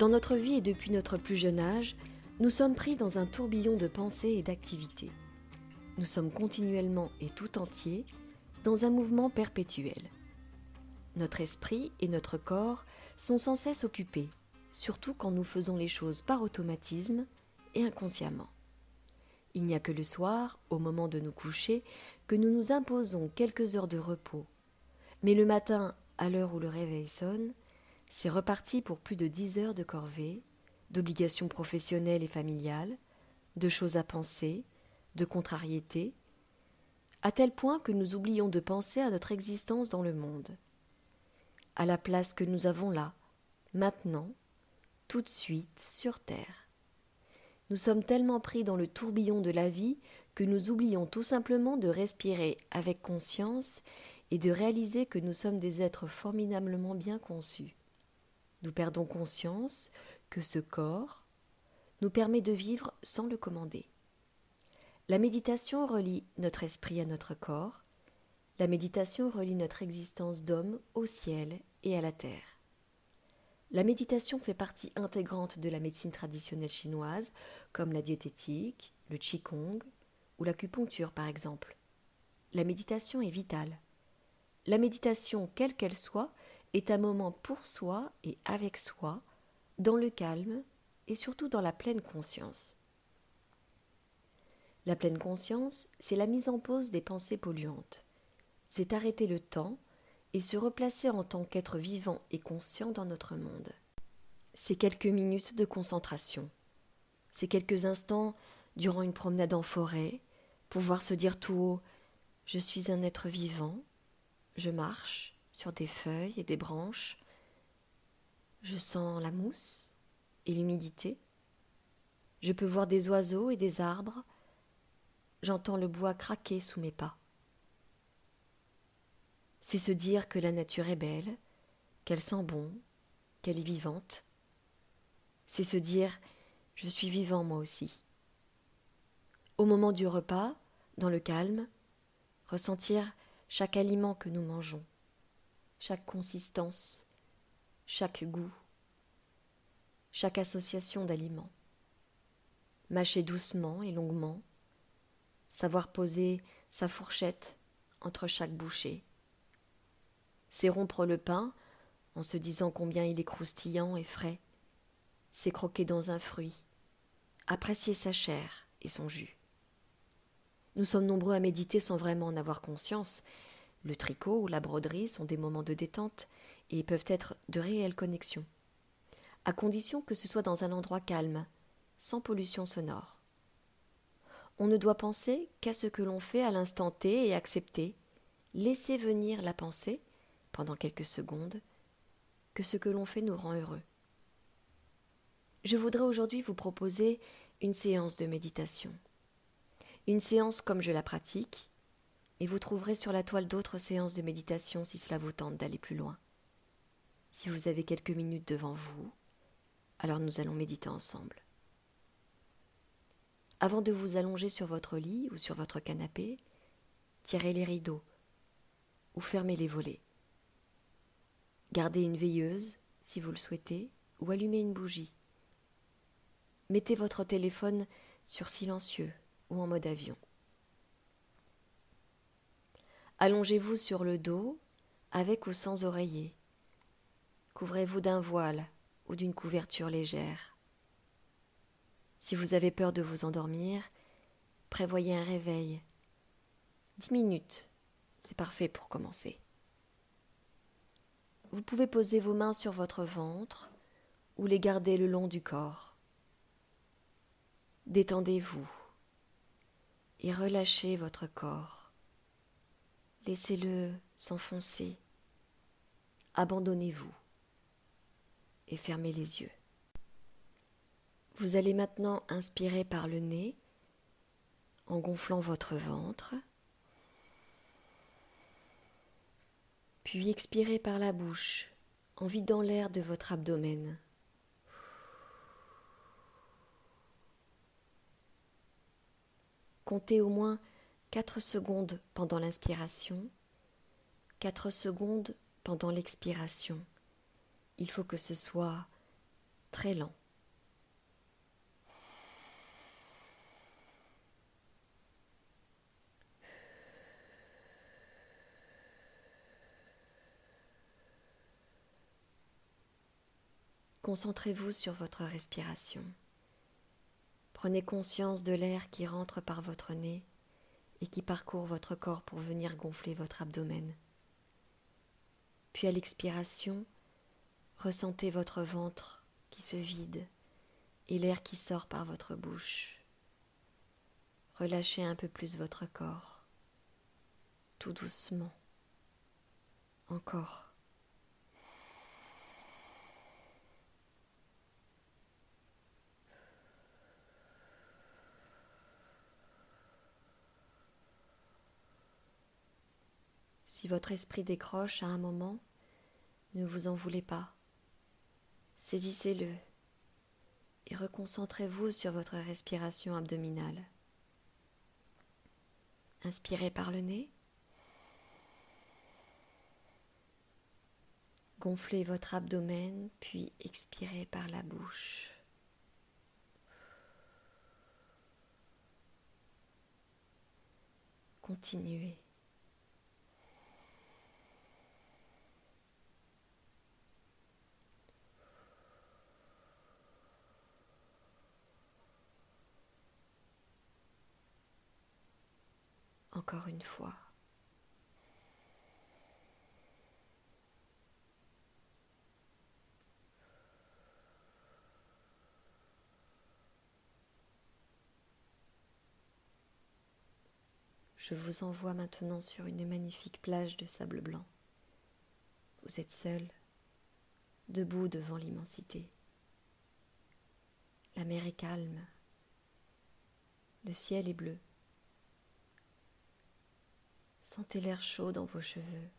Dans notre vie et depuis notre plus jeune âge, nous sommes pris dans un tourbillon de pensées et d'activités. Nous sommes continuellement et tout entier dans un mouvement perpétuel. Notre esprit et notre corps sont sans cesse occupés, surtout quand nous faisons les choses par automatisme et inconsciemment. Il n'y a que le soir, au moment de nous coucher, que nous nous imposons quelques heures de repos. Mais le matin, à l'heure où le réveil sonne, c'est reparti pour plus de dix heures de corvée, d'obligations professionnelles et familiales, de choses à penser, de contrariétés, à tel point que nous oublions de penser à notre existence dans le monde, à la place que nous avons là, maintenant, tout de suite, sur Terre. Nous sommes tellement pris dans le tourbillon de la vie que nous oublions tout simplement de respirer avec conscience et de réaliser que nous sommes des êtres formidablement bien conçus. Nous perdons conscience que ce corps nous permet de vivre sans le commander. La méditation relie notre esprit à notre corps, la méditation relie notre existence d'homme au ciel et à la terre. La méditation fait partie intégrante de la médecine traditionnelle chinoise, comme la diététique, le qigong ou l'acupuncture par exemple. La méditation est vitale. La méditation, quelle qu'elle soit, est un moment pour soi et avec soi, dans le calme et surtout dans la pleine conscience. La pleine conscience, c'est la mise en pause des pensées polluantes. C'est arrêter le temps et se replacer en tant qu'être vivant et conscient dans notre monde. C'est quelques minutes de concentration. C'est quelques instants durant une promenade en forêt, pouvoir se dire tout haut Je suis un être vivant, je marche, sur des feuilles et des branches. Je sens la mousse et l'humidité. Je peux voir des oiseaux et des arbres. J'entends le bois craquer sous mes pas. C'est se dire que la nature est belle, qu'elle sent bon, qu'elle est vivante. C'est se dire je suis vivant moi aussi. Au moment du repas, dans le calme, ressentir chaque aliment que nous mangeons chaque consistance, chaque goût, chaque association d'aliments. Mâcher doucement et longuement, savoir poser sa fourchette entre chaque bouchée. C'est rompre le pain en se disant combien il est croustillant et frais. C'est croquer dans un fruit, apprécier sa chair et son jus. Nous sommes nombreux à méditer sans vraiment en avoir conscience, le tricot ou la broderie sont des moments de détente et peuvent être de réelles connexions, à condition que ce soit dans un endroit calme, sans pollution sonore. On ne doit penser qu'à ce que l'on fait à l'instant T et accepter, laisser venir la pensée, pendant quelques secondes, que ce que l'on fait nous rend heureux. Je voudrais aujourd'hui vous proposer une séance de méditation. Une séance comme je la pratique, et vous trouverez sur la toile d'autres séances de méditation si cela vous tente d'aller plus loin. Si vous avez quelques minutes devant vous, alors nous allons méditer ensemble. Avant de vous allonger sur votre lit ou sur votre canapé, tirez les rideaux ou fermez les volets. Gardez une veilleuse si vous le souhaitez ou allumez une bougie. Mettez votre téléphone sur silencieux ou en mode avion. Allongez-vous sur le dos, avec ou sans oreiller. Couvrez-vous d'un voile ou d'une couverture légère. Si vous avez peur de vous endormir, prévoyez un réveil. Dix minutes, c'est parfait pour commencer. Vous pouvez poser vos mains sur votre ventre ou les garder le long du corps. Détendez-vous et relâchez votre corps. Laissez-le s'enfoncer. Abandonnez-vous. et fermez les yeux. Vous allez maintenant inspirer par le nez en gonflant votre ventre, puis expirer par la bouche en vidant l'air de votre abdomen. Comptez au moins 4 secondes pendant l'inspiration, 4 secondes pendant l'expiration. Il faut que ce soit très lent. Concentrez-vous sur votre respiration. Prenez conscience de l'air qui rentre par votre nez et qui parcourt votre corps pour venir gonfler votre abdomen. Puis à l'expiration, ressentez votre ventre qui se vide et l'air qui sort par votre bouche. Relâchez un peu plus votre corps, tout doucement. Encore. Si votre esprit décroche à un moment, ne vous en voulez pas. Saisissez-le et reconcentrez-vous sur votre respiration abdominale. Inspirez par le nez. Gonflez votre abdomen, puis expirez par la bouche. Continuez. Encore une fois. Je vous envoie maintenant sur une magnifique plage de sable blanc. Vous êtes seul, debout devant l'immensité. La mer est calme, le ciel est bleu. Sentez l'air chaud dans vos cheveux,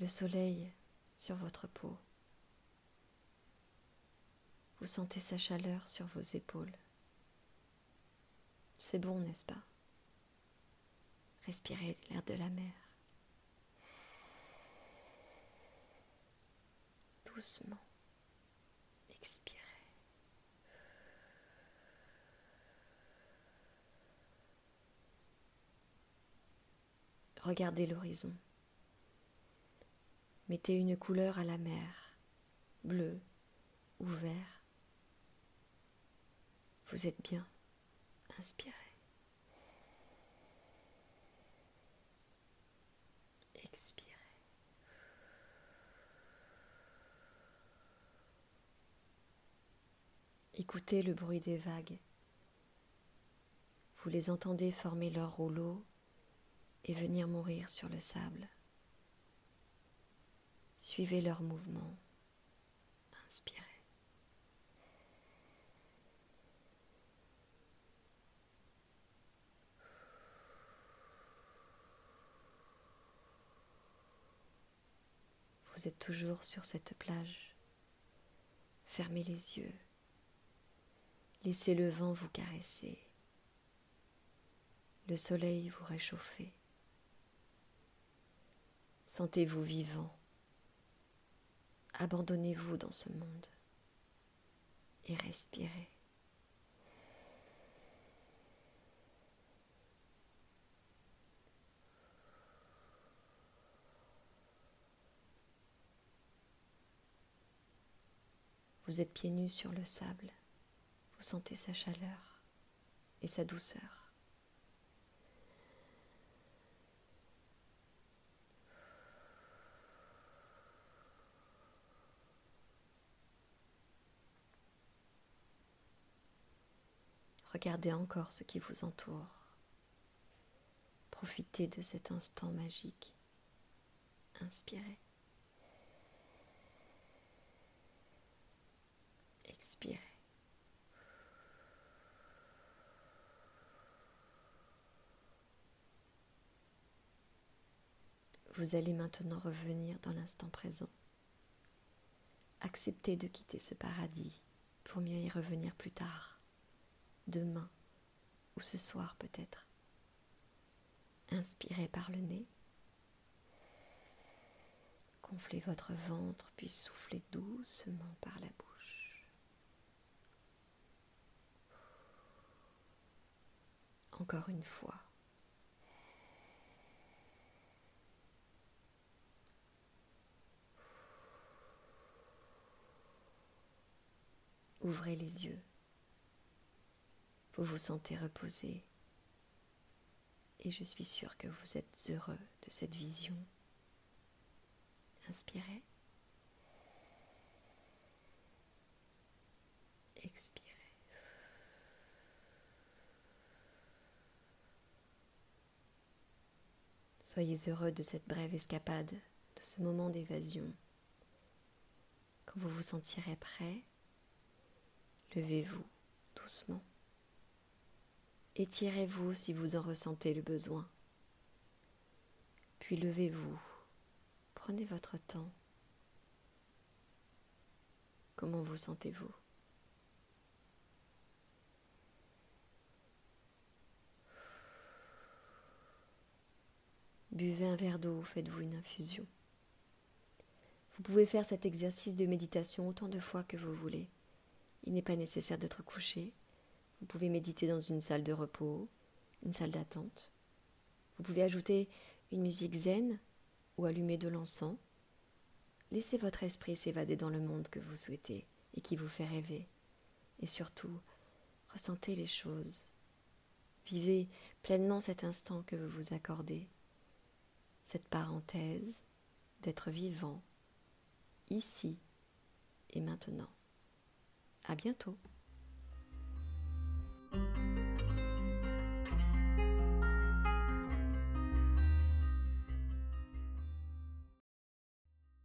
le soleil sur votre peau. Vous sentez sa chaleur sur vos épaules. C'est bon, n'est-ce pas? Respirez l'air de la mer. Doucement. Expirez. Regardez l'horizon. Mettez une couleur à la mer, bleu ou vert. Vous êtes bien. Inspirez. Expirez. Écoutez le bruit des vagues. Vous les entendez former leur rouleau et venir mourir sur le sable. Suivez leurs mouvements. Inspirez. Vous êtes toujours sur cette plage. Fermez les yeux. Laissez le vent vous caresser. Le soleil vous réchauffer. Sentez-vous vivant. Abandonnez-vous dans ce monde et respirez. Vous êtes pieds nus sur le sable. Vous sentez sa chaleur et sa douceur. Regardez encore ce qui vous entoure. Profitez de cet instant magique. Inspirez. Expirez. Vous allez maintenant revenir dans l'instant présent. Acceptez de quitter ce paradis pour mieux y revenir plus tard, demain ou ce soir peut-être. Inspirez par le nez. Gonflez votre ventre puis soufflez doucement par la bouche. Encore une fois. Ouvrez les yeux. Vous vous sentez reposé. Et je suis sûre que vous êtes heureux de cette vision. Inspirez. Expirez. Soyez heureux de cette brève escapade, de ce moment d'évasion. Quand vous vous sentirez prêt, Levez-vous doucement. Étirez-vous si vous en ressentez le besoin. Puis levez-vous. Prenez votre temps. Comment vous sentez-vous? Buvez un verre d'eau, faites-vous une infusion. Vous pouvez faire cet exercice de méditation autant de fois que vous voulez. Il n'est pas nécessaire d'être couché. Vous pouvez méditer dans une salle de repos, une salle d'attente. Vous pouvez ajouter une musique zen ou allumer de l'encens. Laissez votre esprit s'évader dans le monde que vous souhaitez et qui vous fait rêver. Et surtout, ressentez les choses. Vivez pleinement cet instant que vous vous accordez, cette parenthèse d'être vivant, ici et maintenant. À bientôt.